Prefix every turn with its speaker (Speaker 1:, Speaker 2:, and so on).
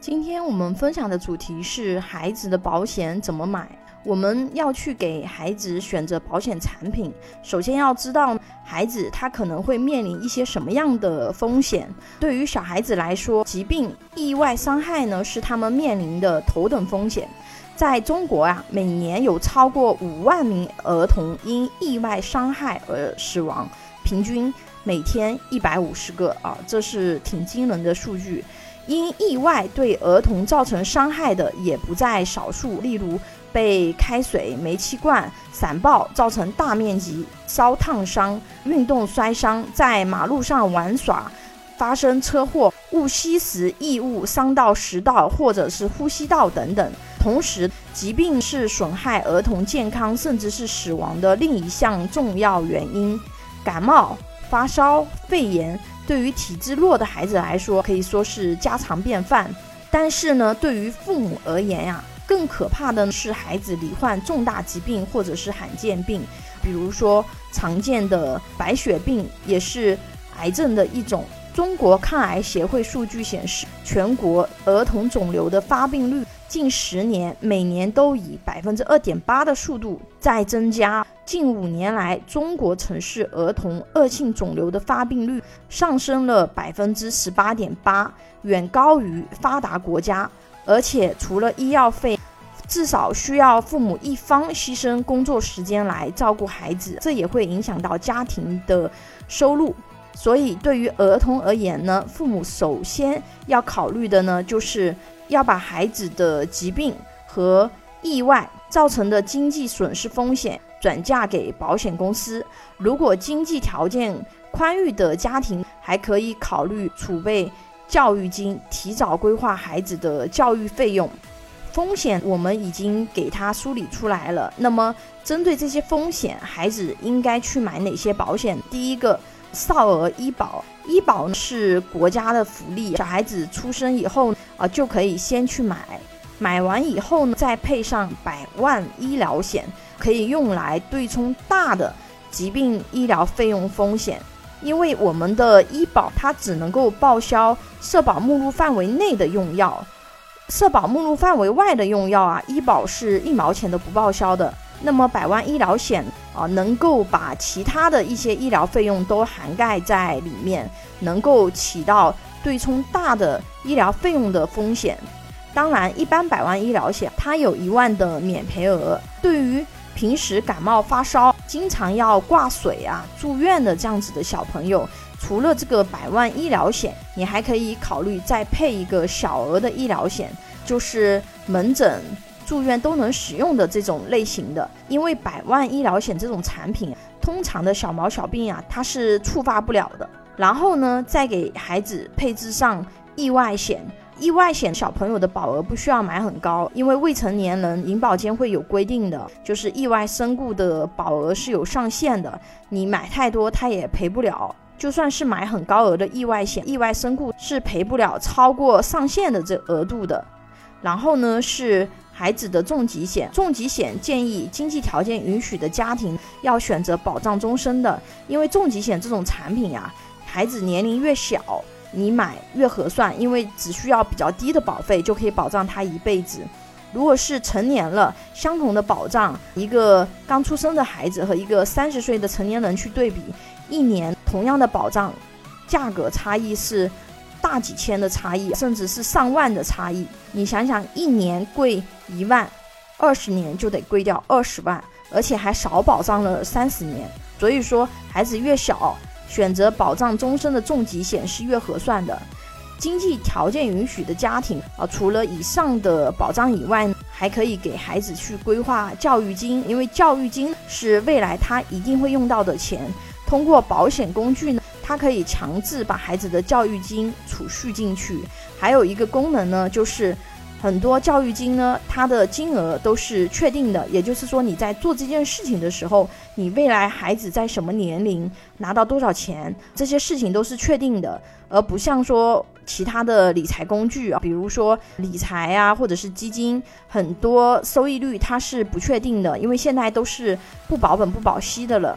Speaker 1: 今天我们分享的主题是孩子的保险怎么买。我们要去给孩子选择保险产品，首先要知道孩子他可能会面临一些什么样的风险。对于小孩子来说，疾病、意外伤害呢是他们面临的头等风险。在中国啊，每年有超过五万名儿童因意外伤害而死亡，平均每天一百五十个啊，这是挺惊人的数据。因意外对儿童造成伤害的也不在少数，例如被开水、煤气罐、伞爆造成大面积烧烫伤、运动摔伤、在马路上玩耍发生车祸、误吸食异物伤到食道或者是呼吸道等等。同时，疾病是损害儿童健康甚至是死亡的另一项重要原因。感冒、发烧、肺炎。对于体质弱的孩子来说，可以说是家常便饭。但是呢，对于父母而言呀，更可怕的是孩子罹患重大疾病或者是罕见病，比如说常见的白血病也是癌症的一种。中国抗癌协会数据显示，全国儿童肿瘤的发病率。近十年，每年都以百分之二点八的速度在增加。近五年来，中国城市儿童恶性肿瘤的发病率上升了百分之十八点八，远高于发达国家。而且，除了医药费，至少需要父母一方牺牲工作时间来照顾孩子，这也会影响到家庭的收入。所以，对于儿童而言呢，父母首先要考虑的呢，就是。要把孩子的疾病和意外造成的经济损失风险转嫁给保险公司。如果经济条件宽裕的家庭，还可以考虑储备教育金，提早规划孩子的教育费用。风险我们已经给他梳理出来了。那么，针对这些风险，孩子应该去买哪些保险？第一个，少儿医保。医保呢是国家的福利，小孩子出生以后啊，就可以先去买，买完以后呢，再配上百万医疗险，可以用来对冲大的疾病医疗费用风险。因为我们的医保它只能够报销社保目录范围内的用药，社保目录范围外的用药啊，医保是一毛钱都不报销的。那么百万医疗险啊，能够把其他的一些医疗费用都涵盖在里面，能够起到对冲大的医疗费用的风险。当然，一般百万医疗险它有一万的免赔额。对于平时感冒发烧、经常要挂水啊、住院的这样子的小朋友，除了这个百万医疗险，你还可以考虑再配一个小额的医疗险，就是门诊。住院都能使用的这种类型的，因为百万医疗险这种产品，通常的小毛小病啊，它是触发不了的。然后呢，再给孩子配置上意外险，意外险小朋友的保额不需要买很高，因为未成年人银保监会有规定的，就是意外身故的保额是有上限的，你买太多他也赔不了。就算是买很高额的意外险，意外身故是赔不了超过上限的这额度的。然后呢是。孩子的重疾险，重疾险建议经济条件允许的家庭要选择保障终身的，因为重疾险这种产品呀，孩子年龄越小，你买越合算，因为只需要比较低的保费就可以保障他一辈子。如果是成年了，相同的保障，一个刚出生的孩子和一个三十岁的成年人去对比，一年同样的保障，价格差异是。大几千的差异，甚至是上万的差异。你想想，一年贵一万，二十年就得贵掉二十万，而且还少保障了三十年。所以说，孩子越小，选择保障终身的重疾险是越合算的。经济条件允许的家庭啊，除了以上的保障以外，还可以给孩子去规划教育金，因为教育金是未来他一定会用到的钱。通过保险工具呢。它可以强制把孩子的教育金储蓄进去，还有一个功能呢，就是很多教育金呢，它的金额都是确定的，也就是说你在做这件事情的时候，你未来孩子在什么年龄拿到多少钱，这些事情都是确定的，而不像说其他的理财工具啊，比如说理财啊，或者是基金，很多收益率它是不确定的，因为现在都是不保本不保息的了。